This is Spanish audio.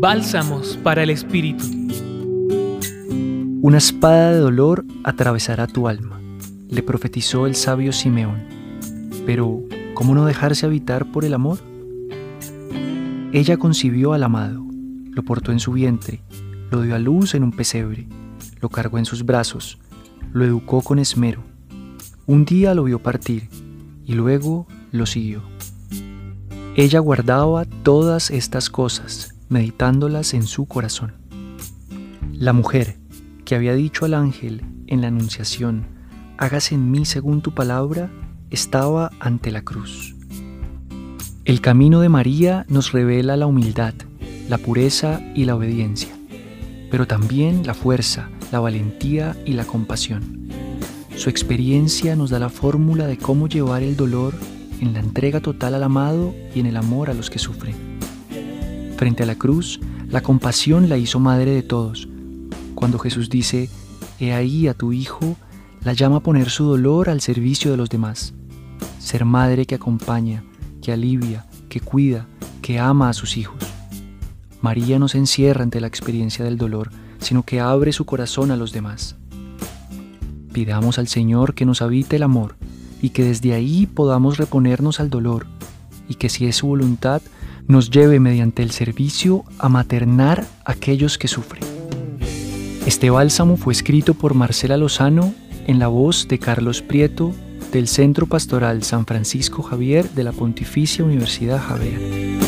Bálsamos para el Espíritu. Una espada de dolor atravesará tu alma, le profetizó el sabio Simeón. Pero, ¿cómo no dejarse habitar por el amor? Ella concibió al amado, lo portó en su vientre, lo dio a luz en un pesebre, lo cargó en sus brazos, lo educó con esmero. Un día lo vio partir y luego lo siguió. Ella guardaba todas estas cosas, meditándolas en su corazón. La mujer que había dicho al ángel en la anunciación, hágase en mí según tu palabra, estaba ante la cruz. El camino de María nos revela la humildad, la pureza y la obediencia, pero también la fuerza, la valentía y la compasión. Su experiencia nos da la fórmula de cómo llevar el dolor en la entrega total al amado y en el amor a los que sufren. Frente a la cruz, la compasión la hizo madre de todos. Cuando Jesús dice, He ahí a tu Hijo, la llama a poner su dolor al servicio de los demás. Ser madre que acompaña, que alivia, que cuida, que ama a sus hijos. María no se encierra ante la experiencia del dolor, sino que abre su corazón a los demás. Pidamos al Señor que nos habite el amor y que desde ahí podamos reponernos al dolor y que si es su voluntad nos lleve mediante el servicio a maternar a aquellos que sufren. Este bálsamo fue escrito por Marcela Lozano en la voz de Carlos Prieto del Centro Pastoral San Francisco Javier de la Pontificia Universidad Javier.